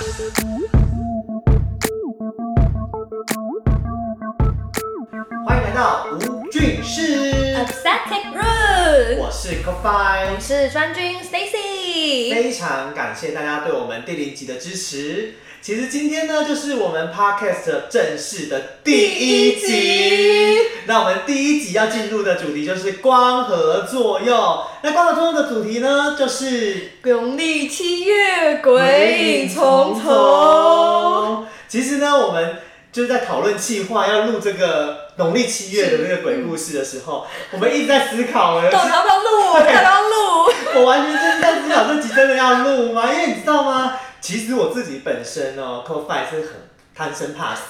欢迎来到无俊是，Aesthetic Room，我是 Coffee，我是专军 Stacy。非常感谢大家对我们第零集的支持。其实今天呢，就是我们 Podcast 的正式的第一集。第一集那我们第一集要进入的主题就是光合作用。那光合作用的主题呢，就是农历七月鬼影重重。。其实呢，我们就是在讨论计划要录这个农历七月的那个鬼故事的时候，我们一直在思考哎，到底要不要录？要不要录？我完全就是在思考这集真的要录吗？因为你知道吗？其实我自己本身哦 c o f i 是很贪生怕死，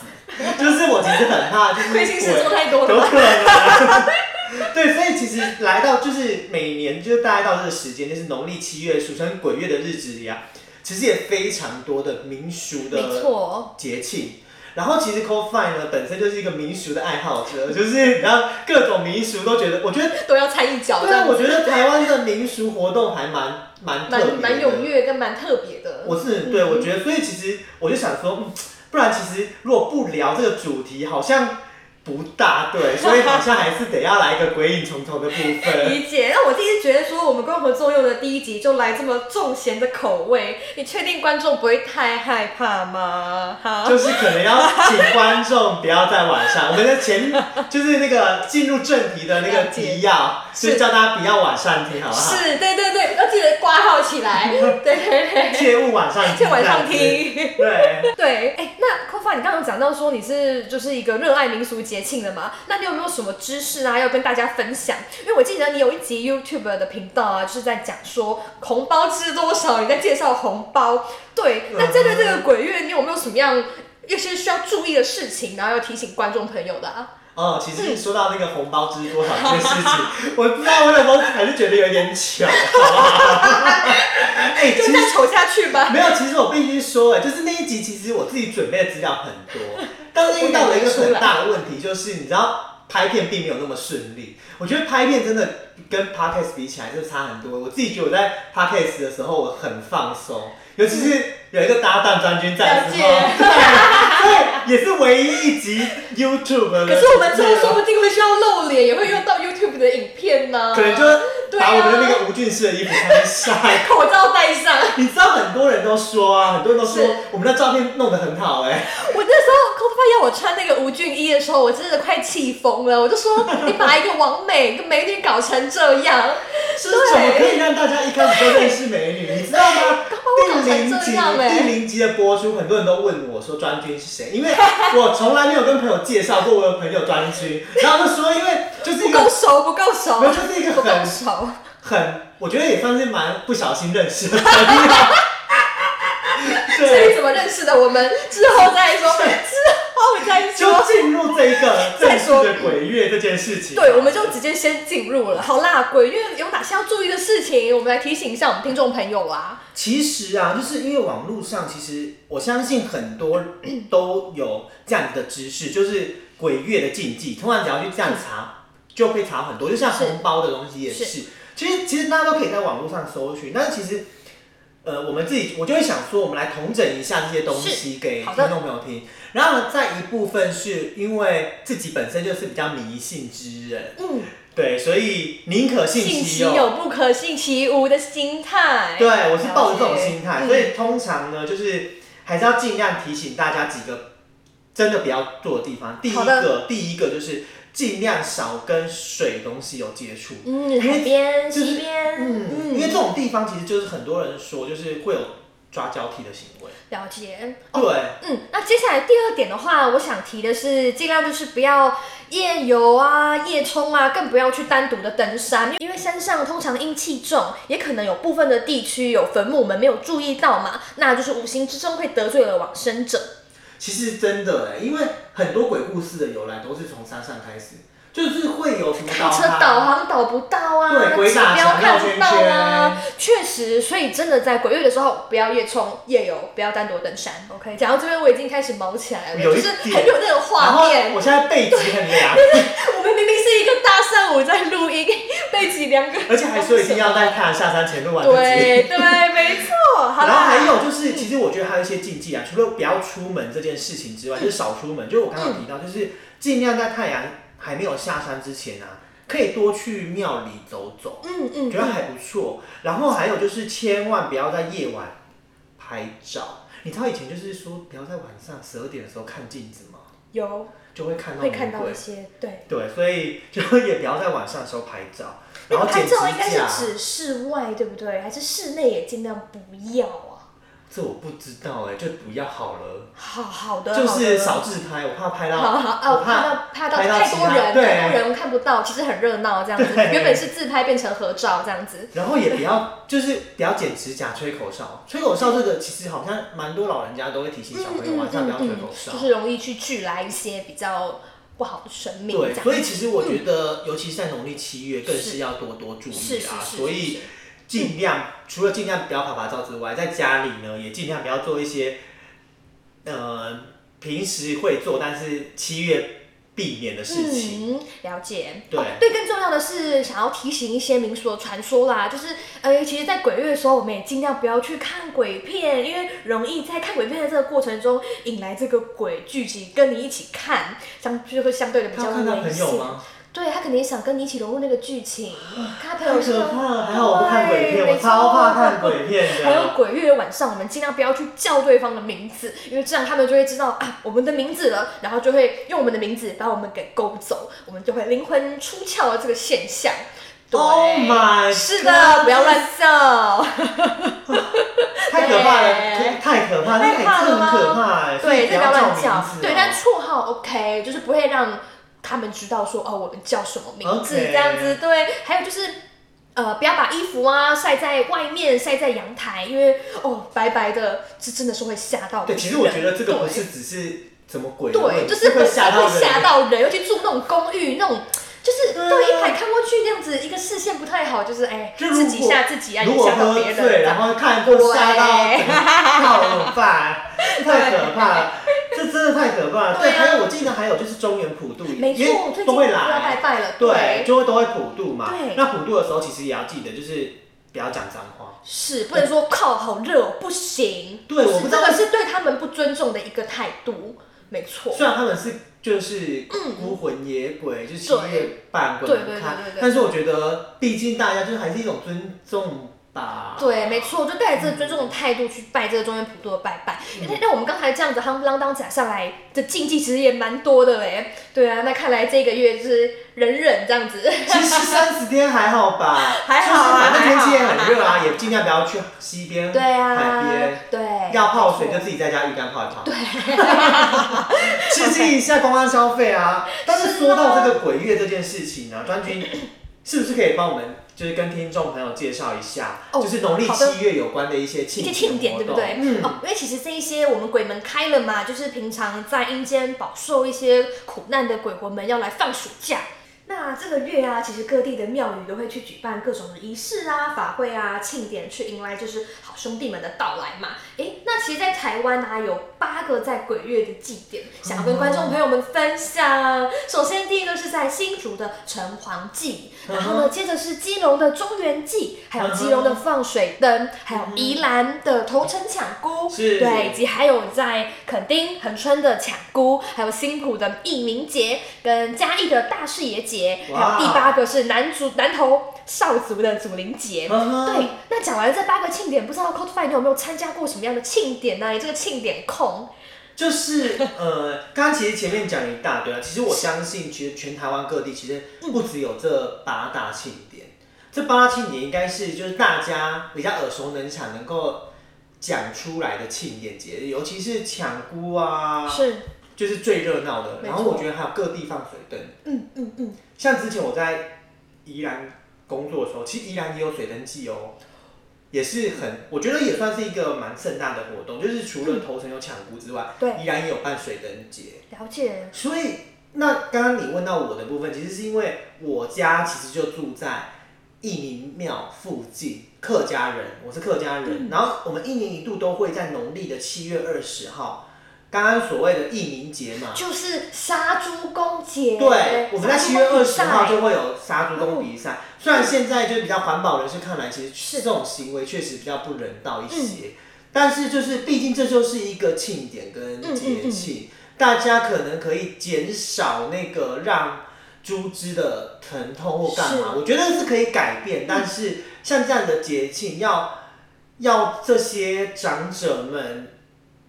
就是我其实很怕，就是亏心事做太多有了吧？可能。对，所以其实来到就是每年就是大概到这个时间，就是农历七月，俗称鬼月的日子里啊，其实也非常多的民俗的错，节庆。然后其实 cosine 呢本身就是一个民俗的爱好者，就是然后各种民俗都觉得，我觉得都要参一脚，对啊，我觉得台湾的民俗活动还蛮蛮蛮蛮踊跃跟蛮特别的。我是对，我觉得，所以其实我就想说，嗯，不然其实如果不聊这个主题，好像不大对，所以好像还是得要来一个鬼影重重的部分。理解，那我第一次觉得说，我们光合作用的第一集就来这么重咸的口味，你确定观众不会太害怕吗？好，就是可能要请观众不要在晚上，我们的前就是那个进入正题的那个提要，是就是叫大家不要晚上听，好不好？是，对对对，要记得挂号起来，对对对，切勿晚上听，切晚上。听。对，对，哎、那 c o f a 你刚刚讲到说你是就是一个热爱民俗节庆了嘛？那你有没有什么知识啊要跟大家分享？因为我记得你有一集 YouTube 的频道啊，就是在讲说红包知多少，你在介绍红包。对，那针对这个鬼月，你有没有什么样一些需要注意的事情，然后要提醒观众朋友的啊？哦，其实说到那个红包支多少这件事情，我不知道我有时候还是觉得有点巧，好不好？哎、就再丑下去吧。没有，其实我必须说，哎，就是那一集，其实我自己准备的资料很多，但是遇到了一个很大的问题，就是你知道拍片并没有那么顺利。我觉得拍片真的跟 podcast 比起来就差很多。我自己觉得我在 podcast 的时候我很放松，尤其是有一个搭档专军在的时候，对，也是唯一一集 YouTube。可是我们之后说不定会需要露脸，也会用到 YouTube 的影片呢、可能就对啊把我们的那个吴俊士的衣服穿上。口罩戴上。你知道很多人都说啊，很多人都说是我们的照片弄得很好哎、我那时候 c o f a 要我穿那个吴俊一的时候，我真的快气疯了。我就说，你把一个王美、一个美女搞成这样，是怎么可以让大家一开始就认识美女？你知道吗？我第零集第零集的播出，很多人都问我说专军是谁，因为 我从来没有跟朋友介绍过我有朋友专军，然后就说因为就是一个不够熟，不够熟没，有就是一个不够很熟。很，我觉得也算是蛮不小心认识的朋友。至于对，怎么认识的，我们之后再说，之后再就说。进入这一个正式再说的鬼月这件事情。对，我们就直接先进入了。好啦，鬼月有哪些要注意的事情？我们来提醒一下我们听众朋友啊。其实啊，就是因为网络上，其实我相信很多都有这样子的知识，就是鬼月的禁忌。通常只要去这样查，就会查很多。就像是红包的东西也是，是其实其实大家都可以在网络上搜寻。但是其实，呃，我们自己我就会想说，我们来统整一下这些东西给听众朋友听。然后呢，再一部分是因为自己本身就是比较迷信之人，嗯，对，所以宁可信信其有。不可信其无的心态。对，我是抱着这种心态，所以通常呢，就是还是要尽量提醒大家几个真的不要做的地方。第一个，第一个就是尽量少跟水东西有接触。嗯，海边、就是溪边，嗯，因为这种地方其实就是很多人说，就是会有抓交替的行为。了解。对，嗯，那接下来第二点的话，我想提的是，尽量就是不要夜游啊、夜冲啊，更不要去单独的登山，因为山上通常阴气重，也可能有部分的地区有坟墓，我们没有注意到嘛，那就是无形之中会得罪了往生者。其实真的哎，因为很多鬼故事的由来都是从山上开始，就是会有什么开车导航导不到啊，对鬼指打墙标看不绕圈到啊，确实，所以真的在鬼月的时候不要夜冲夜游，不要单独登山。OK，讲到这边我已经开始毛起来了，就是点很有那种然画后面。我现在背脊很凉，我们明明是一个大上午在录音，背脊两个，而且还说一定要在太阳下山前录完。对对，没错。好然后还有就是，其实我觉得还有一些禁忌啊，除了不要出门这件事情之外，就是少出门。就是我刚刚提到，就是尽量在太阳还没有下山之前啊，可以多去庙里走走，嗯嗯，觉得还不错。然后还有就是，千万不要在夜晚拍照。你知道以前就是说，不要在晚上十二点的时候看镜子吗？有就会看到会看到一些对。对，所以就也不要在晚上的时候拍照，然后剪指照应该。是指室外，对不对？还是室内也尽量不要啊？这我不知道哎、就不要好了。好好的，就是少自拍，我怕拍到，好好哦，我怕到怕到太拍到其他多人，太多人看不到，其实很热闹这样子。对原本是自拍变成合照这样子。然后也不要，就是不要剪指甲、吹口哨。吹口哨这个其实好像蛮多老人家都会提醒小朋友晚上不要吹口哨。嗯就是容易去聚来一些比较不好的生命。对，所以其实我觉得，尤其是在农历七月，更是要多多注意啊。所以是尽量除了尽量不要拍拍照之外，在家里呢也尽量不要做一些，呃，平时会做但是七月避免的事情。嗯，了解。对哦对，更重要的是想要提醒一些民俗的传说啦，就是呃，其实，在鬼月的时候，我们也尽量不要去看鬼片，因为容易在看鬼片的这个过程中引来这个鬼聚集跟你一起看，相就会相对的比较危险。对他肯定想跟你一起融入那个剧情，看他朋太友是可怕！还好我不看鬼片，对我超怕看。鬼片的。还有鬼月晚上，我们尽量不要去叫对方的名字，因为这样他们就会知道啊我们的名字了，然后就会用我们的名字把我们给勾走，我们就会灵魂出窍的这个现象。对 Oh my 是的，不要乱叫。太可怕了，对太可怕，那太可怕了吗很可对，不这不要乱叫对，但绰号 OK，就是不会让他们知道说哦，我们叫什么名字这样子。对，还有就是。呃，不要把衣服啊晒在外面，晒在阳台，因为哦，白白的，这真的是会吓到对，其实我觉得这个不对是只是怎么鬼对，就是会吓到会吓。到人，尤其住那种公寓那种，就是对啊对一排看过去这样子，一个视线不太好，就是哎，自己吓自己啊，也如果到别人这醉，样。然后看就吓到，怎么办？太可怕了，这真的太可怕了。对，对啊还有我记得还有就是中原普渡，没因为错，最都会近要拜来，拜了，对，就会都会普渡嘛对。那普渡的时候，其实也要记得，就是不要讲脏话。是不能说靠好热哦，不行。对我不知道是这个是对他们不尊重的一个态度，没错。虽然他们是就是孤魂野鬼，就是七月半鬼对对不看对对对，但是我觉得毕竟大家就是还是一种尊重吧。对，没错，就带着这个尊重的态度去拜这个中原普渡的拜拜。嗯那、那我们刚才这样子夯不啷当讲下来的禁忌，其实也蛮多的嘞。对啊，那看来这个月就是忍忍这样子。其实三十天还好吧，还好啊就是反正天气也很热啊，也尽量不要去西边、对啊，海边。对，要泡水就自己在家浴缸泡一泡，对，刺激一下公安消费啊。但是说到这个鬼月这件事情呢、专军是不是可以帮我们就是跟听众朋友介绍一下，哦就是农历七月有关的一些庆典，对不对？嗯，哦，因为其实这一些我们鬼门开了嘛，就是平常在阴间饱受一些苦难的鬼魂们要来放暑假。那这个月啊，其实各地的庙宇都会去举办各种的仪式啊、法会啊、庆典，去迎来就是好兄弟们的到来嘛。诶，那其实，在台湾啊，有八个在鬼月的祭典，想要跟观众朋友们分享。首先，第一个是在新竹的城隍祭，然后呢，接着是基隆的中原祭，还有基隆的放水灯，还有宜兰的头城抢姑，是对，以及还有在垦丁恒春的抢姑，还有新浦的义民节，跟嘉义的大士爷节，还有第八个是南竹南投少族的祖灵节。对，那讲完这八个庆典，不知道你有没有参加过什么样的庆典呢？你这个庆典控，就是呃，刚刚其实前面讲了一大堆啊，其实我相信，其实全台湾各地其实不只有这八大庆典，这八大庆典应该是就是大家比较耳熟能详能够讲出来的庆典节日，尤其是抢姑啊，是，就是最热闹的。然后我觉得还有各地放水灯，嗯嗯嗯，像之前我在宜兰工作的时候，其实宜兰也有水灯季哦。也是很，我觉得也算是一个蛮盛大的活动，就是除了头城有抢姑之外，对。依然也有办水灯节。了解，所以，那刚刚你问到我的部分，其实是因为我家其实就住在义民庙附近，客家人，我是客家人，然后我们一年一度都会在农历的七月二十号刚刚所谓的义民节嘛。就是杀猪公节。对，我们在七月二十号就会有杀猪公比嗯赛。虽然现在就比较环保人士看来，其实这种行为确实比较不人道一嗯些。但是就是，毕竟这就是一个庆典跟嗯节气，大家可能可以减少那个让猪只的疼痛或干嘛，我觉得是可以改变。但是像这样的节庆，要要这些长者们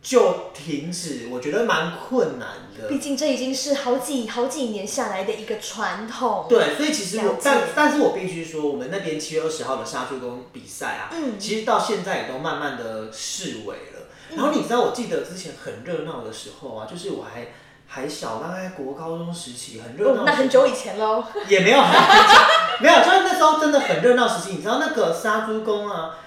就停止，我觉得蛮困难的。毕竟这已经是好几好几年下来的一个传统。对，所以其实我但但是我必须说，我们那边七月二十号的杀猪工比赛啊，嗯其实到现在也都慢慢的式微了。然后你知道，我记得之前很热闹的时候啊，就是我还还小，大概国高中时期很热闹、哦，那很久以前喽。也没有 很久，没有，就是那时候真的很热闹时期。你知道那个杀猪工啊，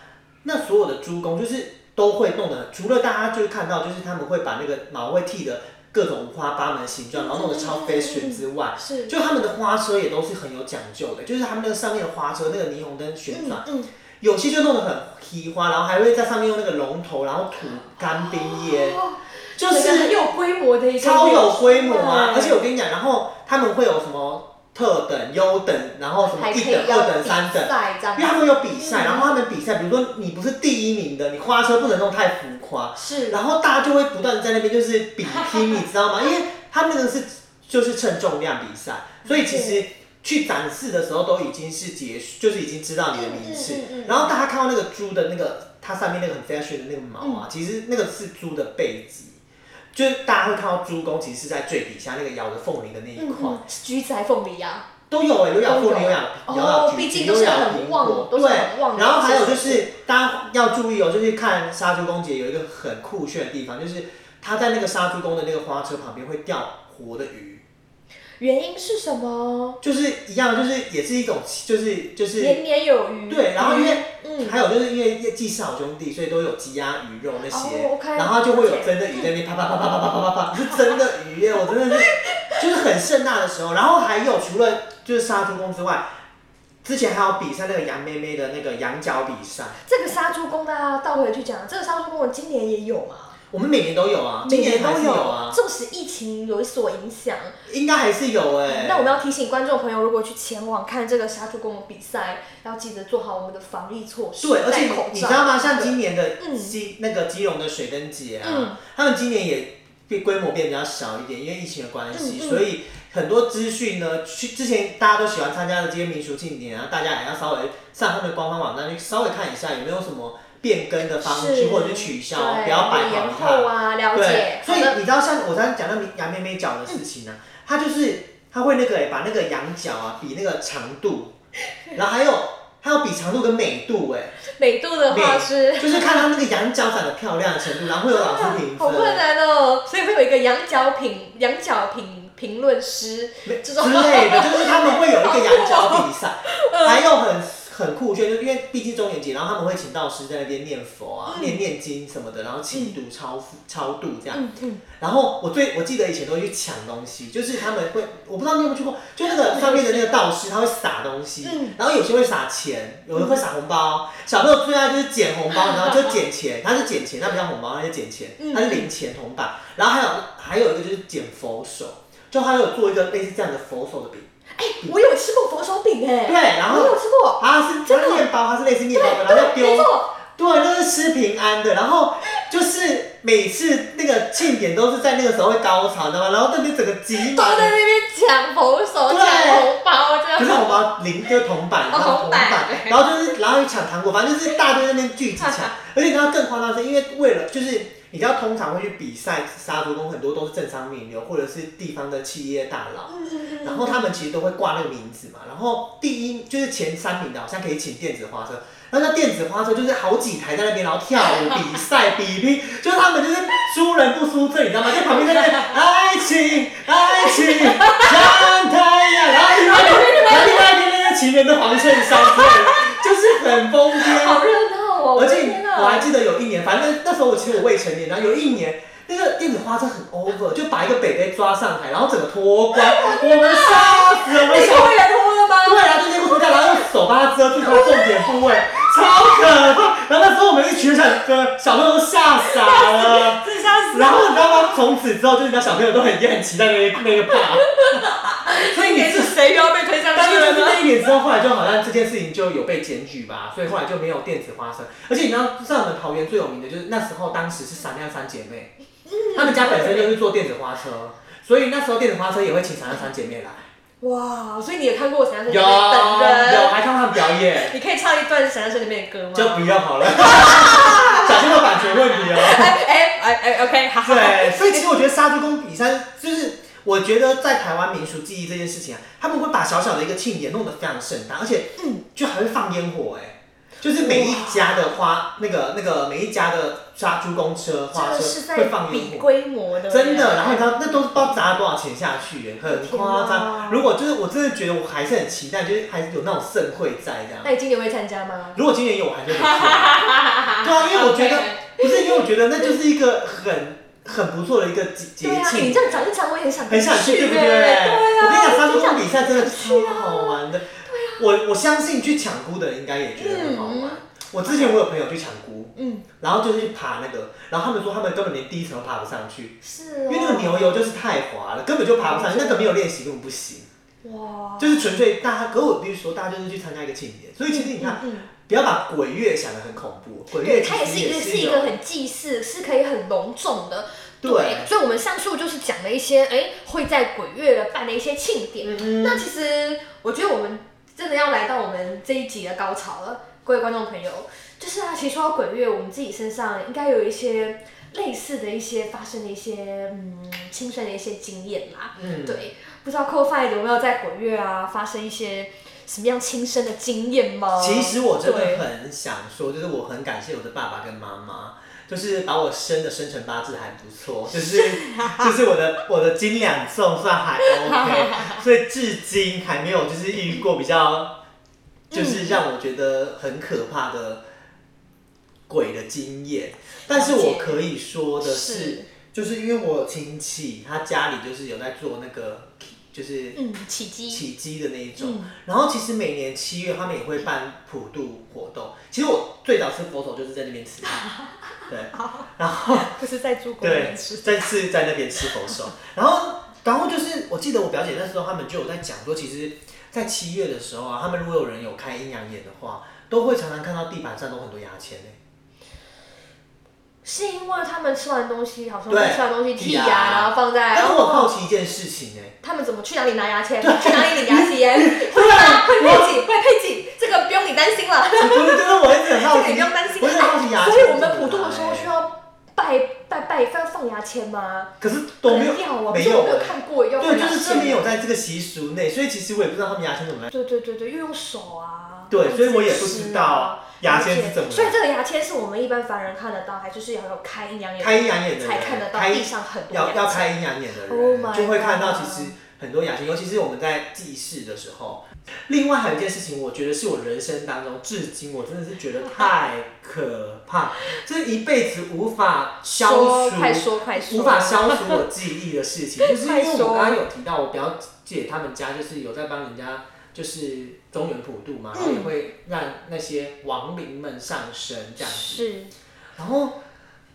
那所有的猪工就是都会弄得，除了大家就是看到，就是他们会把那个毛会剃的各种五花八门的形状，然后弄得超 fashion 之外，是。就他们的花车也都是很有讲究的，就是他们那个上面的花车那个霓虹灯旋转，嗯，有些就弄得很稀花，然后还会在上面用那个龙头，然后吐干冰烟，哦就是很有规模的一个超有规模啊！而且我跟你讲，然后他们会有什么特等、优等，然后什么一等、二等、三等，因为他们有比赛，嗯然后他们比赛，比如说你不是第一名的，你花车不能弄太浮夸，是然后大家就会不断地在那边就是比拼，你知道吗？因为他们那个是就是称重量比赛，所以其实去展示的时候都已经是结束，就是已经知道你的名次。然后大家看到那个猪的那个它上面那个很 fashion 的那个毛嗯啊，其实那个是猪的背脊。就是大家会看到猪公其实是在最底下那个咬着凤梨的那一块，橘子还凤梨呀，都有哎、有咬凤梨，有咬咬橘子，毕竟都是有咬苹很旺果，对。然后还有就是大家要注意哦，就是看杀猪公节有一个很酷炫的地方，就是他在那个杀猪公的那个花车旁边会钓活的鱼，原因是什么？就是一样，就是也是一种，就是就是年年有余。对。然后因为嗯，还有就是因为祭是好兄弟，所以都有鸡鸭鱼肉那些，哦，OK，然后就会有真的鱼在那边啪啪啪啪啪啪啪啪啪，是真的鱼耶！我真的是就是很盛大的时候，然后还有除了就是杀猪公之外，之前还有比赛那个杨妹妹的那个羊角比赛，这个杀猪工，大家倒回去讲，这个杀猪工我今年也有嘛，我们每年都有啊，今年还都是有啊，纵使疫情有所影响，应该还是有哎。那我们要提醒观众朋友，如果去前往看这个杀猪公的比赛，要记得做好我们的防疫措施，对，而且。你知道吗？像今年的嗯基、那个基隆的水灯节啊，嗯他们今年也变规模变比较小一点，因为疫情的关系，所以很多资讯呢，去之前大家都喜欢参加的这些民俗庆典啊，大家也要稍微上他们的官方网站去稍微看一下有没有什么变更的方式，或者是取消，不要摆延黄后它。啊，了对解。，所以你知道，像我刚才讲到杨妹妹脚的事情呢、她就是她会那个、欸、把那个羊角啊比那个长度，然后还有还有比长度跟美度哎、美度的话是。就是看她那个羊角长得漂亮的程度，然后会有老师评 好困。难哦，所以会有一个羊角评羊角评评论师没这种之类的，就是他们会有一个 羊角比赛，嗯还有很很酷炫，就因为毕竟中元节，然后他们会请道士在那边念佛啊、嗯念念经什么的，然后祈祷、超度、超度这样。嗯嗯，然后我最我记得以前都会去抢东西，就是他们会，我不知道你有没有去过，就那个上面的那个道士他会撒东西，嗯然后有些会撒钱，有的会撒红包。小朋友最爱就是捡红包，然后就捡钱，他是捡钱，他不叫红包，他是捡钱，嗯他是零钱铜板。然后还有还有一个就是捡佛手，就他有做一个类似这样的佛手的饼，哎、我有吃过佛手饼哎，对，然后我有吃过，它是它是面包，它是类似面包的，然后丢错，对，就是吃平安的。然后就是每次那个庆典都是在那个时候会高潮，你知道吗？然后那边整个挤都满都。在那边抢佛手、对抢红包这样。可是红包零就是铜板，然后铜板，然后就是然后又抢糖果，反正就是大堆在那边聚集抢。而且你知道更夸张的是，因为为了就是你知道通常会去比赛杀猪工，很多都是政商名流或者是地方的企业大佬。嗯嗯嗯然后他们其实都会挂那个名字嘛，然后第一就是前三名的好像可以请电子花车，然后那电子花车就是好几台在那边，然后跳舞比赛比拼，就是他们就是输人不输阵，你知道吗？在旁边在那边爱情爱情像太阳，然后另外一边然后另外一边那个情人的黄衬衫就是很疯癫。好热闹哦！而且我还记得有一年，反正那时候我其实我未成年，然后有一年那个电子花车很 over，就把一个北北抓上台，然后整个脱光，我们吓死了，我们小你脱了吗？对啊，就内裤脱掉，然后用手把它遮住它的重点部位，超可怕。然后那时候我们一群小哥小朋友都吓傻了。自吓死然后你知道吗？从此之后，就是那小朋友都很也很期待那个那个怕。所以你是谁又要被推上去了呢？那一年之后，后来就好像这件事情就有被检举吧，所以后来就没有电子花生。而且你知道，在我们桃园最有名的就是那时候，当时是闪亮三姐妹，她们家本身就是做电子花车，所以那时候电子花车也会请闪亮三姐妹来。哇，所以你也看过《闪亮有生里面本人？有，还看他们表演，你可以唱一段《闪亮生里面的歌吗？就不要好了，小心有版权问题哦。哎哎哎哎，OK，好好。对，所以其实我觉得杀猪公比赛就是，我觉得在台湾民俗记忆这件事情啊，他们会把小小的一个庆典弄得非常盛大，而且嗯，就还会放烟火哎，就是每一家的花那个那个每一家的杀猪公车花车会放烟火。规模的，真的，然后你知道那都是不知道砸了多少钱下去，很夸张。如果就是我真的觉得我还是很期待，就是还是有那种盛会在这样。那你今年会参加吗？如果今年有，我还是会去。对啊，因为我觉得不是，因为我觉得那就是一个很很不错的一个节节对啊，庆你。这样讲一讲，我也很想很想去，对不对？对啊，我跟你讲，杀猪公比赛真的超好玩的。我我相信去抢菇的人应该也觉得很好玩。我之前我有朋友去抢菇，嗯，然后就是去爬那个，然后他们说他们根本连第一层都爬不上去，是哦，因为那个牛油就是太滑了，根本就爬不上去，那个没有练习根本不行，哇，就是纯粹大家。可是我必须说，大家就是去参加一个庆典，所以其实你看，嗯，嗯。不要把鬼月想得很恐怖，鬼月它也是一个是一有个很祭祀，是可以很隆重的。对，所以我们上述就是讲了一些，哎，会在鬼月的办的一些庆典。嗯那其实我觉得我们真的要来到我们这一集的高潮了，各位观众朋友，就是啊，其实说到鬼月，我们自己身上应该有一些类似的一些发生的一些嗯亲身的一些经验啦。嗯，对，不知道 c o f i 有没有在鬼月啊发生一些什么样亲身的经验吗？其实我真的很想说，就是我很感谢我的爸爸跟妈妈，就是把我生的生辰八字还不错，就是就是我的我的斤两重算还 OK，所以至今还没有就是遇过比较就是让我觉得很可怕的鬼的经验。但是我可以说的是，是就是因为我有亲戚，他家里就是有在做那个就是嗯起鸡，起鸡的那一种。嗯然后其实每年七月他们也会办普渡活动。其实我最早吃佛手就是在那边吃，对，然后 就是在猪公对。再次在那边吃佛手，然后然后就是我记得我表姐那时候他们就有在讲说，其实，在七月的时候啊，他们如果有人有开阴阳眼的话，都会常常看到地板上都很多牙签欸是因为他们吃完东西，好像对吃完东西剔剔牙牙，然后放在。但是我好哦奇一件事情哎、他们怎么去哪里拿牙签？去哪里领牙签？会吗？会配给，会配给，这个不用你担心了，不是，就是我一直很好奇，这个你不用担心。我一直很好奇牙签所以我们普渡的时候需要拜拜拜放放牙签吗？可是都没有要啊，没可是我没有有看过要对，就是这没有在这个习俗内，所以其实我也不知道他们牙签怎么来。对对对对，又用手啊。对，所以我也不知道牙签是怎么。所以这个牙签是我们一般凡人看得到，还就是要有开阴阳眼，开阴阳眼的人才看得到地上很多要。要开阴阳眼的 Oh 人就会看到其实很多牙签，尤其是我们在祭事的时候。另外还有一件事情，我觉得是我人生当中至今我真的是觉得太可怕，这一辈子无法消除快说快说，无法消除我记忆的事情，就是因为我刚刚有提到，我表姐他们家就是有在帮人家就是中原普渡嘛，然后也会让那些亡灵们上身这样子。是。然后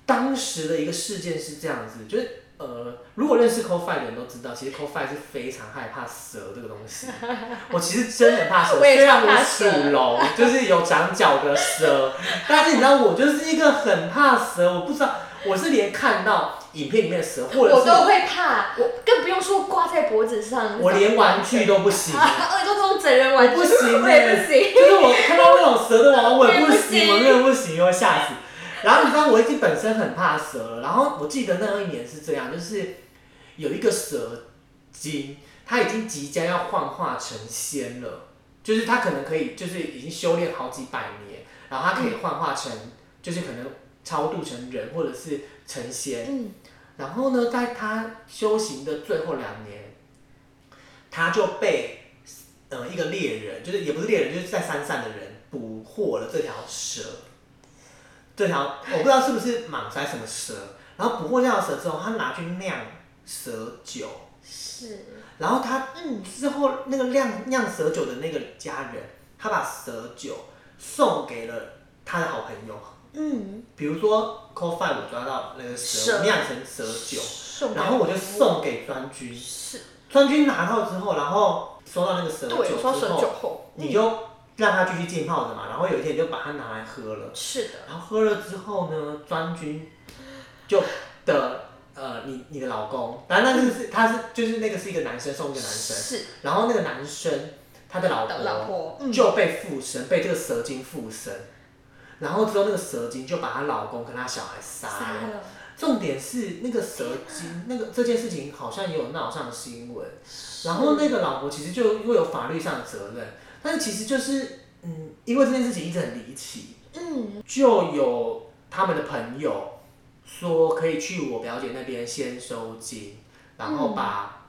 当时的一个事件是这样子，就是呃，如果认识 CoFi 的人都知道，其实 CoFi 是非常害怕蛇这个东西。我其实真的很怕蛇，虽然我属龙，就是有长角的蛇，但是你知道我就是一个很怕蛇，我不知道我是连看到影片里面的蛇，或者是我都会怕，我更不用说挂在脖子上。我连玩具都不行。啊，而且都这种整人玩具，不行我不行。就是我看到那种蛇的娃娃，我也不行，我真的不行，会吓死。然后你知道我已经本身很怕蛇了，然后我记得那一年是这样，就是有一个蛇精，它已经即将要幻化成仙了，就是它可能可以，就是已经修炼好几百年，然后它可以幻化成，就是可能超度成人或者是成仙。嗯，然后呢，在他修行的最后两年，他就被呃一个猎人，就是也不是猎人，就是在山上的人捕获了这条蛇。这条我不知道是不是蟒蛇还是什么蛇，然后捕获这条蛇之后，他拿去酿蛇酒，是，然后他嗯，之后那个酿酿蛇酒的那个家人，他把蛇酒送给了他的好朋友，嗯，比如说 c o f i 我抓到那个蛇，蛇我酿成蛇酒，然后我就送给专军，是，专军拿到之后，然后收到那个蛇酒对，之双蛇酒后，你就让它继续浸泡着嘛，然后有一天你就把它拿来喝了。是的，然后喝了之后呢，专军就的呃，你你的老公，反正那个是他是就是那个是一个男生送一个男生，是。然后那个男生他的老婆老婆就被附身，被这个蛇精附身，然后之后那个蛇精就把她老公跟她小孩杀。了，重点是那个蛇精，那个这件事情好像也有闹上新闻，然后那个老婆其实就会有法律上的责任，但是其实就是嗯，因为这件事情一直很离奇，嗯，就有他们的朋友说可以去我表姐那边先收金，然后把，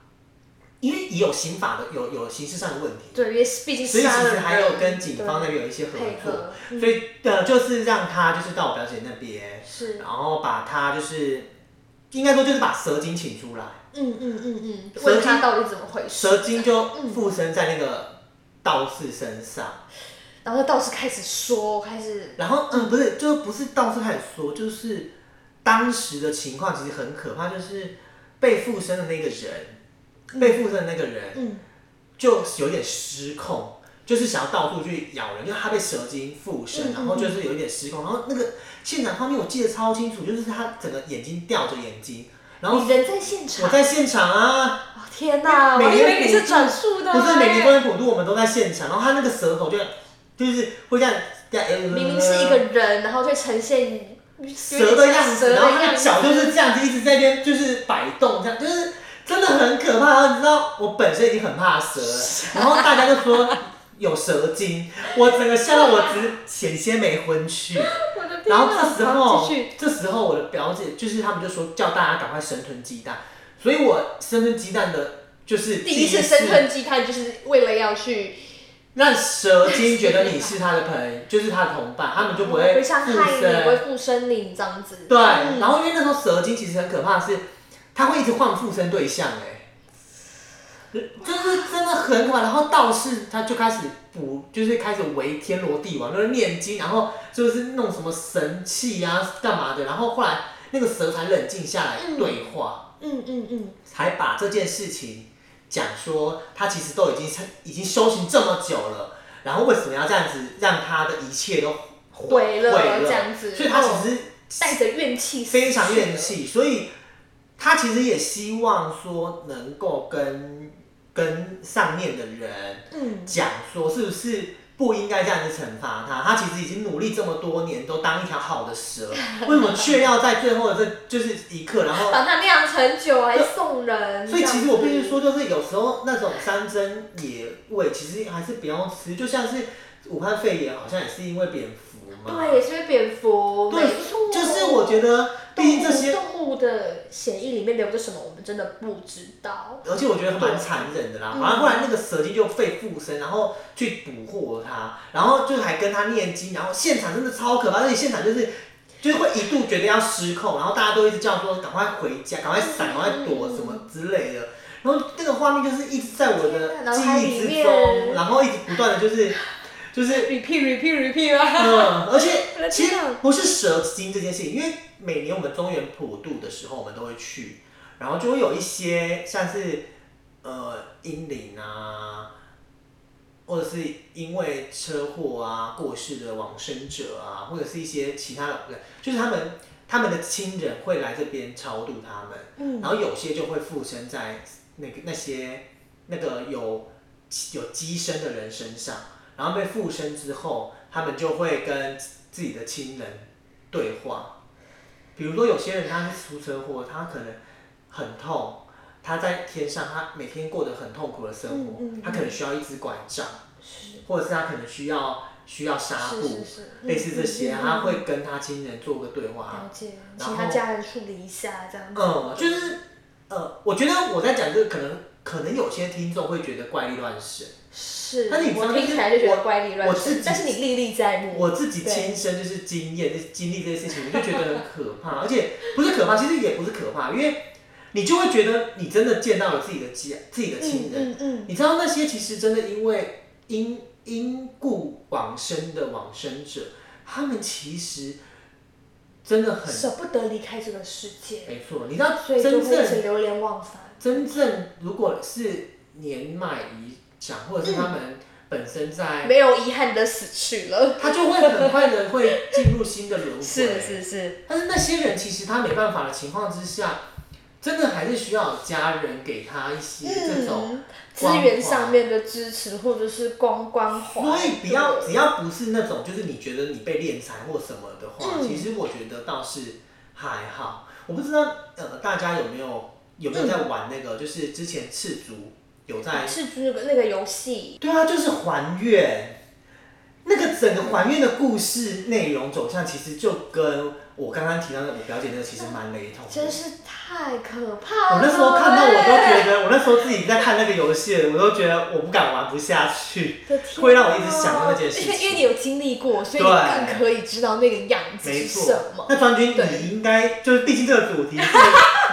因为也有刑法的有有刑事上的问题，对，因为毕竟所以其实还有跟警方那边有一些合作，嗯。所以呃就是让他就是到我表姐那边，是，然后把他就是应该说就是把蛇精请出来，嗯嗯嗯嗯，蛇精到底怎么回事，蛇精就嗯。附身在那个道士身上。然后道士开始说，开始，然后嗯，不是，就不是道士开始说，就是当时的情况其实很可怕，就是被附身的那个人，被附身的那个人嗯，就有点失控，就是想要到处去咬人，因为他被蛇精附身，然后就是有一点失控，然后那个现场画面我记得超清楚，就是他整个眼睛吊着眼睛，然后你人在现场。我，在现场啊，哦天哪，每我以为年普你是转述的，不是每年哎公园普渡我们都在现场，然后他那个舌头就就是会这样这样，呃明明是一个人，然后却呈现蛇的样子，然后他的脚就是这样子一直在那边就是摆动，这样就是真的很可怕。然后你知道我本身已经很怕蛇了，然后大家就说有蛇精，我整个吓到我只险些没昏去。然后这时候，这时候我的表姐就是他们就说叫大家赶快生吞鸡蛋，所以我生吞鸡蛋的就是第一次生吞鸡蛋就是为了要去让蛇精觉得你是他的朋友，就是他的同伴，他们就不不会害你，身不会附身你这样子。对，嗯然后因为那时候蛇精其实很可怕的是，他会一直换附身对象，哎，就是真的很可怕。然后道士他就开始补，就是开始围天罗地网，就是念经，然后就是弄什么神器啊，干嘛的。然后后来那个蛇才冷静下来嗯对话，嗯嗯嗯，才把这件事情讲说，他其实都已经已经修行这么久了，然后为什么要这样子让他的一切都毁了？毁了这样子，所以他哦其实带着怨气，非常怨。气，所以他其实也希望说能够跟跟上面的人嗯，讲说，是不是不应该这样子惩罚他？他其实已经努力这么多年，都当一条好的蛇，为什么却要在最后的这就是一刻，然后？把它酿成酒来送人。所以其实我必须说，就是有时候那种山珍野味，其实还是不要吃。就像是武汉肺炎，好像也是因为蝙蝠嘛。对，也是因为蝙蝠，对，就是我觉得，毕竟这些动物的血液里面流着什么，我们真的不知道。而且我觉得蛮残忍的啦。嗯反正后来那个蛇精就被附身，然后去捕获它，然后就还跟他念经，然后现场真的超可怕，而且现场就是。就是会一度觉得要失控，然后大家都一直叫说赶快回家，赶快闪，赶快躲什么之类的。然后那个画面就是一直在我的记忆之中，然后一直不断的就是就是 repeat repeat repeat 啊！嗯，而且 其实不是蛇精这件事情，因为每年我们中原普渡的时候，我们都会去，然后就会有一些像是呃阴灵啊，或者是因为车祸啊过世的往生者啊，或者是一些其他的人，就是他们他们的亲人会来这边超度他们，嗯然后有些就会附身在那个那些那个有有机身的人身上，然后被附身之后，他们就会跟自己的亲人对话。比如说有些人他是出车祸，他可能很痛，他在天上，他每天过得很痛苦的生活，嗯嗯嗯他可能需要一支拐杖，或者是他可能需要需要纱布，是是是，类似这些，他会跟他亲人做个对话。了解，然后请他家人处理一下这样子。嗯，就是呃，我觉得我在讲这个，可能可能有些听众会觉得怪力乱神，是，那你知道我听起来就觉得怪力乱但是你历历在目。我自己亲身就是经验、就是经历这些事情，我就觉得很可怕，而且不是可怕，其实也不是可怕，因为你就会觉得你真的见到了自己的家、自己的亲人，嗯嗯你知道那些其实真的因为因因故往生的往生者，他们其实真的很舍不得离开这个世界，没错。你知道真正流连忘返。真正如果是年迈遗长，或者是他们本身在，没有遗憾的死去了。他就会很快的会进入新的轮回。是是是，但是那些人其实他没办法的情况之下，真的还是需要家人给他一些这种嗯，资源上面的支持或者是关关怀。所以不要只要不是那种就是你觉得你被敛财或什么的话，嗯其实我觉得倒是还好。我不知道呃大家有没有有没有在玩那个，就是之前赤足有在是那个那个游戏，对啊，就是还愿。那个整个还愿的故事内容走向，其实就跟我刚刚提到的我表姐那个其实蛮雷同的。真是太可怕了。我那时候看到我都觉得，我那时候自己在看那个游戏，我都觉得我不敢玩不下去。会让我一直想到那件事情因为你有经历过，所以你更可以知道那个样子没是什错么。。那庄君，你应该就是，毕竟这个主题是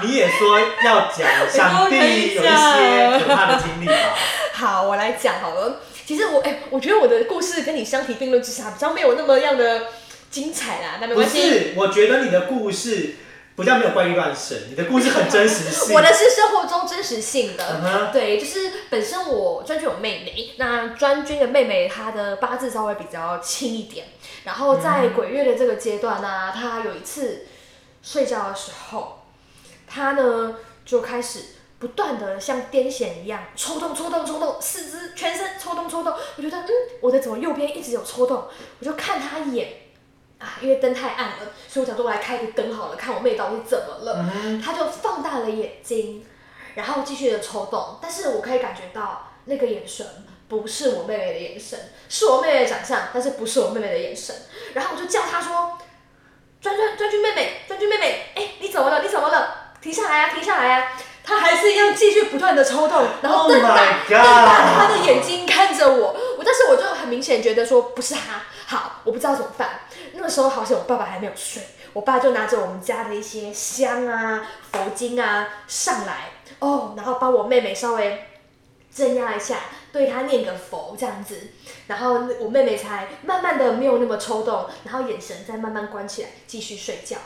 你也说要 讲，想必有一些可怕的经历吧？好，我来讲好了。其实我哎、我觉得我的故事跟你相提并论之下，比较没有那么样的精彩啦。那没不关系，是，我觉得你的故事不叫没有怪力乱神，你的故事很真实性。我的是生活中真实性的。对，就是本身我专军有妹妹，那专军的妹妹她的八字稍微比较轻一点，然后在鬼月的这个阶段呢、她有一次睡觉的时候，她呢就开始不断的像癫痫一样抽动、抽动、抽动，四肢全身抽动、抽动。我觉得，嗯，我的怎么右边一直有抽动？我就看她一眼。啊，因为灯太暗了，所以我想说我来开个灯好了，看我妹到底怎么了。嗯她就放大了眼睛，然后继续的抽动，但是我可以感觉到那个眼神不是我妹妹的眼神，是我妹妹的长相，但是不是我妹妹的眼神。然后我就叫她说：“专专专君妹妹，专君妹妹，哎，你怎么了？你怎么了？停下来啊，停下来啊！”她还是一样继续不断的抽动，然后 Oh 瞪大瞪大他的眼睛看着我，我但是我就很明显觉得说不是他，好，我不知道怎么办。那个时候好像我爸爸还没有睡，我爸就拿着我们家的一些香啊、佛经啊上来哦，然后帮我妹妹稍微镇压一下，对她念个佛这样子，然后我妹妹才慢慢的没有那么抽动，然后眼神再慢慢关起来，继续睡觉。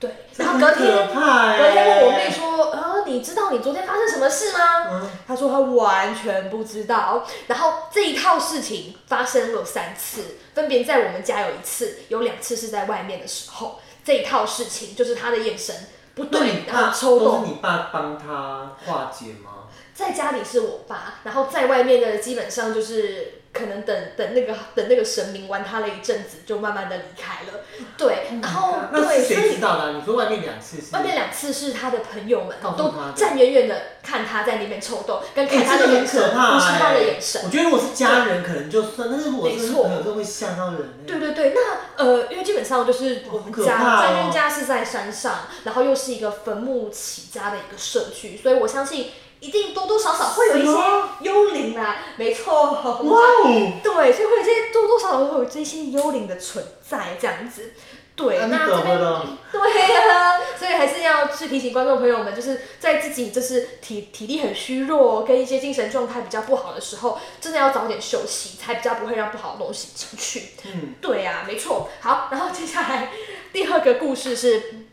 对，然后隔天隔天问我妹说，呃，你知道你昨天发生什么事吗？嗯她说她完全不知道。然后这一套事情发生了三次，分别在我们家有一次，有两次是在外面的时候。这一套事情就是她的眼神不对，然后抽动。你爸帮她化解吗？在家里是我爸，然后在外面的基本上就是可能等等那个等那个神明玩他了一阵子，就慢慢的离开了。对，然后那对，是所以谁知道的啊？你说外面两次是？外面两次是他的朋友们都站远远的看他在那边抽动，跟哎看他的眼神，不是他的哎眼神。我觉得如果是家人可能就算，但是如果朋友，这会吓到人欸。对对对，那呃，因为基本上就是我们家怕哦张军家是在山上，然后又是一个坟墓起家的一个社区，所以我相信一定多多少少会有一些幽灵啦，没错。哇哦！对，所以会有这些多多少少会有这些幽灵的存在，这样子。对，啊那这边。对呀、所以还是要去提醒观众朋友们，就是在自己就是体体力很虚弱，跟一些精神状态比较不好的时候，真的要早点休息，才比较不会让不好的东西进去。嗯，对呀、没错。好，然后接下来第二个故事是，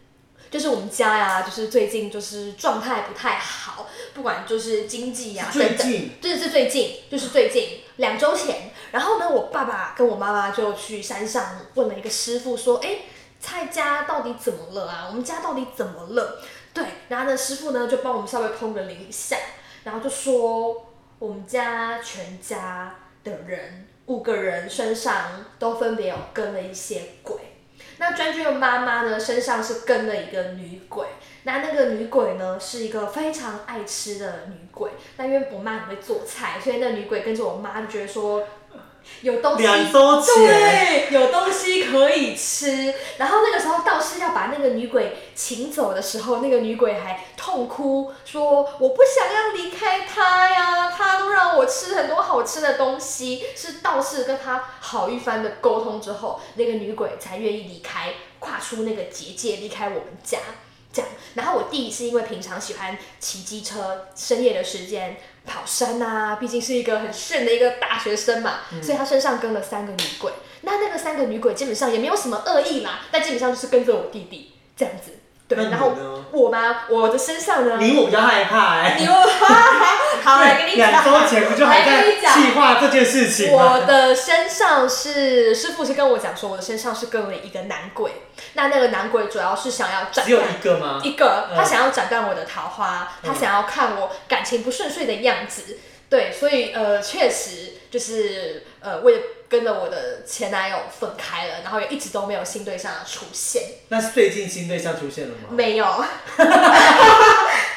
就是我们家呀，就是最近就是状态不太好，不管就是经济呀、最等等。近这是最近，就是最近两周前，然后呢，我爸爸跟我妈妈就去山上问了一个师傅，说：“哎，蔡家到底怎么了啊？我们家到底怎么了？”对，然后呢，师傅呢就帮我们稍微通个灵一下，然后就说我们家全家的人五个人身上都分别有跟了一些鬼。那娟娟的妈妈呢，身上是跟了一个女鬼。那那个女鬼呢，是一个非常爱吃的女鬼。那因为我妈很会做菜，所以那女鬼跟着我妈就觉得说，有东西两周前，对，有东西可以吃。然后那个时候道士要把那个女鬼请走的时候，那个女鬼还痛哭说：“我不想要离开他呀，他都让我吃很多好吃的东西。”是道士跟他好一番的沟通之后，那个女鬼才愿意离开，跨出那个结界，离开我们家。这样。然后我弟是因为平常喜欢骑机车，深夜的时间跑山啊，毕竟是一个很炫的一个大学生嘛，所以他身上跟了三个女鬼。那那个三个女鬼基本上也没有什么恶意啦，但基本上就是跟着我弟弟这样子。对，然后我吗？我的身上呢？你我比较害怕哎、你我 好来跟你讲，两周前不就还在计划这件事情我？的身上是师傅是跟我讲说，我的身上是跟了一个男鬼。那那个男鬼主要是想要斩只有断一个吗？一个，嗯他想要斩断我的桃花，他嗯想要看我感情不顺遂的样子。对，所以呃，确实就是呃，我也跟了我的前男友分开了，然后也一直都没有新对象出现，那是最近新对象出现了吗？没有。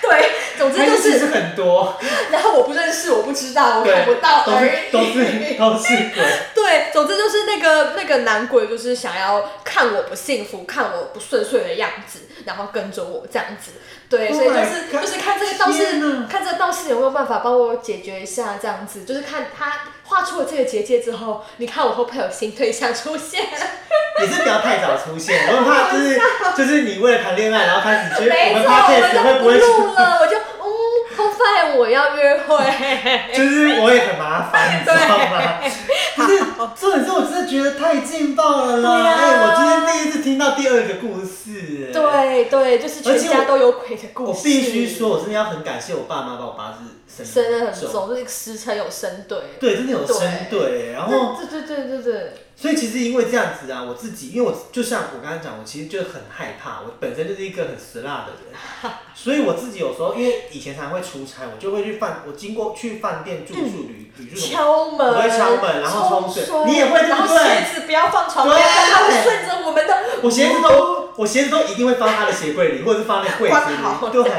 对，总之就是是，很多，然后我不认识，我不知道，我看不到都而已都是已。都是鬼。对，总之就是那个那个男鬼，就是想要看我不幸福，看我不顺遂的样子，然后跟着我这样子。对 Oh 所以就是就是看这个道士，看这个道士有没有办法帮我解决一下这样子。就是看他画出了这个结界之后，你看我会不会有新对象出现？也是不要太早出现，我很怕就是就是你为了谈恋爱，然后开始觉得我们没错，podcast 会不会了，我就嗯，我要约会。就是我也很麻烦，你知道吗？可是重点是我真的觉得太劲爆了啦！哎、我今天第一次听到第二个故事、哎，对对，就是全家都有鬼的故事。我必须说，我真的要很感谢我爸妈把我八字生生的很重，就是时辰有生对。对，真的有生对，然后。对对对对对。所以其实因为这样子啊，我自己因为我就像我刚刚讲，我其实就很害怕，我本身就是一个很死辣的人，所以我自己有时候因为以前常常会出差，我就会去饭，我经过去饭店住宿旅旅宿，敲门，我会敲门然后冲水你也会对不对鞋子不要放床对边，它会顺着我们的。我鞋子都我鞋子都一定会放他的鞋柜里，或者是放在柜子里，对。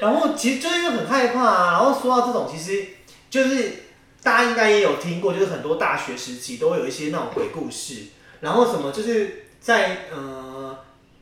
然后其实就是因为很害怕啊，然后说到这种，其实就是大家应该也有听过，就是很多大学时期都会有一些那种鬼故事，然后什么就是在呃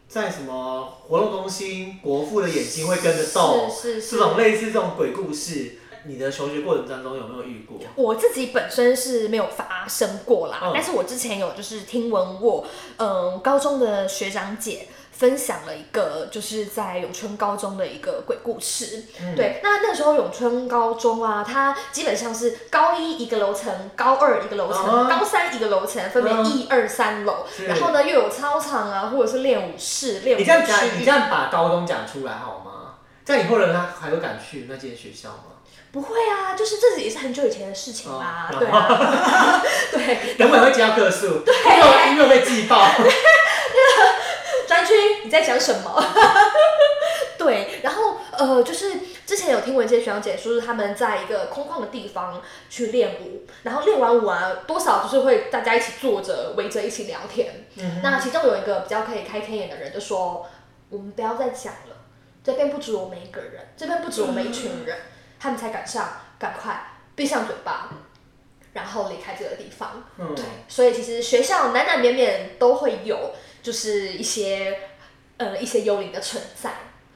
在什么活动中心，国父的眼睛会跟着动，是是是。这种类似这种鬼故事，你的求学过程当中有没有遇过？我自己本身是没有发生过啦，嗯但是我之前有就是听闻过，嗯，高中的学长姐分享了一个就是在永春高中的一个鬼故事。嗯对，那那时候永春高中啊，它基本上是高一一个楼层，高二一个楼层，啊高三一个楼层，分别嗯一二三楼。然后呢，又有操场啊，或者是练武室、练武你这样讲，你区这。样把高中讲出来好吗？这样以后人他还会敢去那间学校吗？不会啊，就是这也是很久以前的事情啦，哦对啊，对。等会会加个数，因为因为被记爆。你在讲什么？对，然后呃，就是之前有听闻一些学长姐说，是他们在一个空旷的地方去练舞，然后练完舞啊，多少就是会大家一起坐着围着一起聊天。嗯那其中有一个比较可以开天眼的人就说：“我们不要再讲了，这边不止我们一个人，这边不止我们一群人，他们才赶上，赶快闭上嘴巴，然后离开这个地方。”嗯对，所以其实学校难难免免都会有，就是一些呃一些幽灵的存在。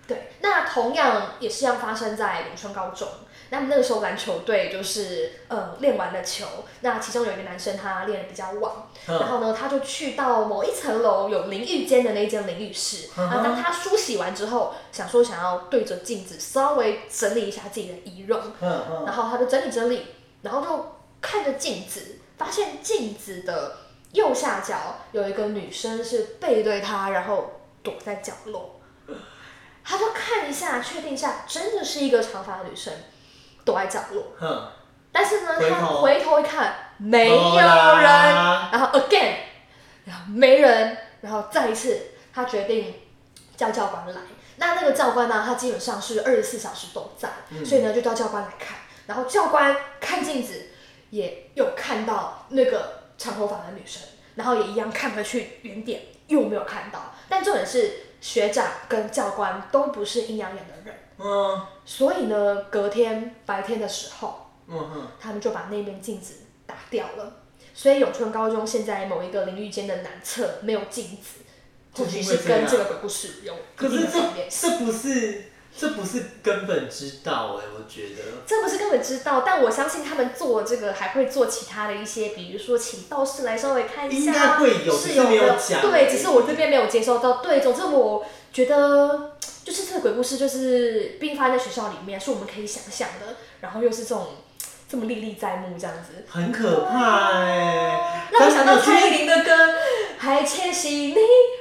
对，那同样也是要发生在永春高中。那么那个时候篮球队就是呃练完了球，那其中有一个男生他练的比较晚，然嗯后呢他就去到某一层楼有淋浴间的那间淋浴室，嗯然后当他梳洗完之后，想说想要对着镜子稍微整理一下自己的仪容，然后他就整理整理，然后就看着镜子，发现镜子的右下角有一个女生是背对他，然后躲在角落。他就看一下，确定一下，真的是一个长发的女生躲在角落。哼，但是呢，他回头一看，没有人，然后 again，然后没人，然后再一次，他决定叫教官来。那那个教官呢，他基本上是二十四小时都在，嗯所以呢就叫教官来看。然后教官看镜子，也有看到那个长头发的女生，然后也一样看回去原点，又没有看到。但重点是学长跟教官都不是阴阳眼的人，嗯所以呢，隔天白天的时候，嗯哼，他们就把那面镜子打掉了。所以永春高中现在某一个淋浴间的南侧没有镜子，或许是跟这个鬼故事有可是这的联系。这不是这不是根本知道哎，我觉得。这不是根本知道，但我相信他们做这个还会做其他的一些，比如说请道士来稍微看一下，应该会有是有的讲对，只是我这边没有接收到。对，总之我觉得就是这个鬼故事就是并发在学校里面，是我们可以想象的，然后又是这种这么历历在目这样子，很可怕哎、让我想到蔡依林的歌，还窃喜你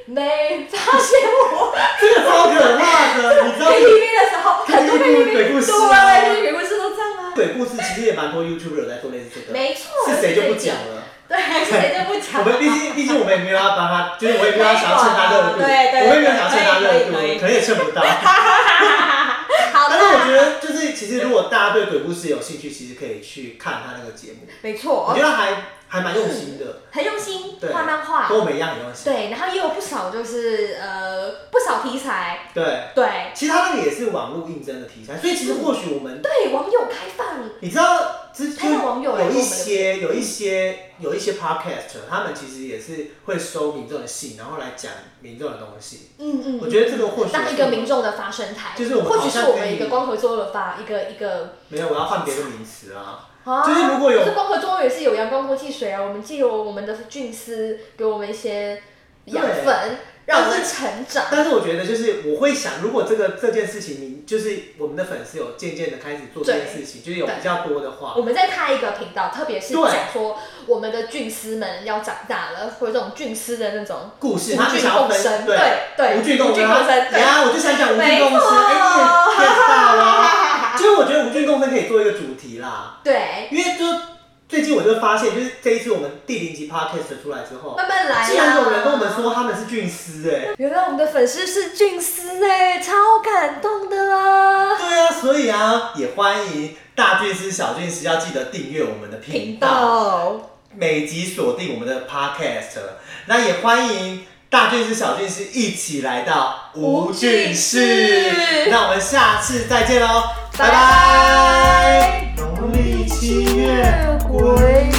没发现我。这个超可怕的，你知道 KTV 的时候，很多 KTV 鬼故事啊对，鬼故事都这样啊。鬼故事其实也蛮多 YouTuber 在做类似这个，没错，是谁就不讲了。对，谁就不讲。我们毕竟毕竟我们也没有要帮他，就是我也没有要想要蹭他热度，我们也没有想要蹭他热度，可能也蹭不到。好但是我觉的，得，就是其实如果大家对鬼故事有兴趣，其实可以去看他那个节目，没我错觉，得还还蛮用心的，很用心对。画漫画。跟。我们一样很用心。对，然后也有不少就是呃不少题材，对，对。其实他那个也是网络应征的题材，所以其实或许我们，对，网友开放，你知道，之开放网友来有一些有一些有一些 podcast，他们其实也是会收民众的信，然后来讲民众的东西。嗯嗯，我觉得这个或许当一个民众的发声台，就是我们或许是我们一个光合作用的发一个一个没有，我要换别的名词啊。啊，就是如果有可是光合作用也是有阳光空气水啊，我们借由我们的菌丝给我们一些养分，让我们成长。但是我觉得就是我会想，如果这个这件事情，你就是我们的粉丝有渐渐的开始做这件事情，就是有比较多的话。我，们再开一个频道，特别是讲说我们的菌丝们要长大了，或者这种菌丝的那种故事无菌他就想要分共生，对。对无菌共生，对，等下我就想讲无菌没共生，哎，你也 get 到啦。就是我觉得无菌共生可以做一个主题啦，对，因为就最近我就发现，就是这一次我们第零集 podcast 出来之后，慢慢来呀。竟然有人跟我们说他们是菌丝，哎。原来我们的粉丝是菌丝哎，超感动的啊！对啊，所以啊，也欢迎大菌丝、小菌丝要记得订阅我们的频频道，道，每集锁定我们的 podcast。那也欢迎大菌丝、小菌丝一起来到。无菌室那我们下次再见喽，拜拜。农历七月鬼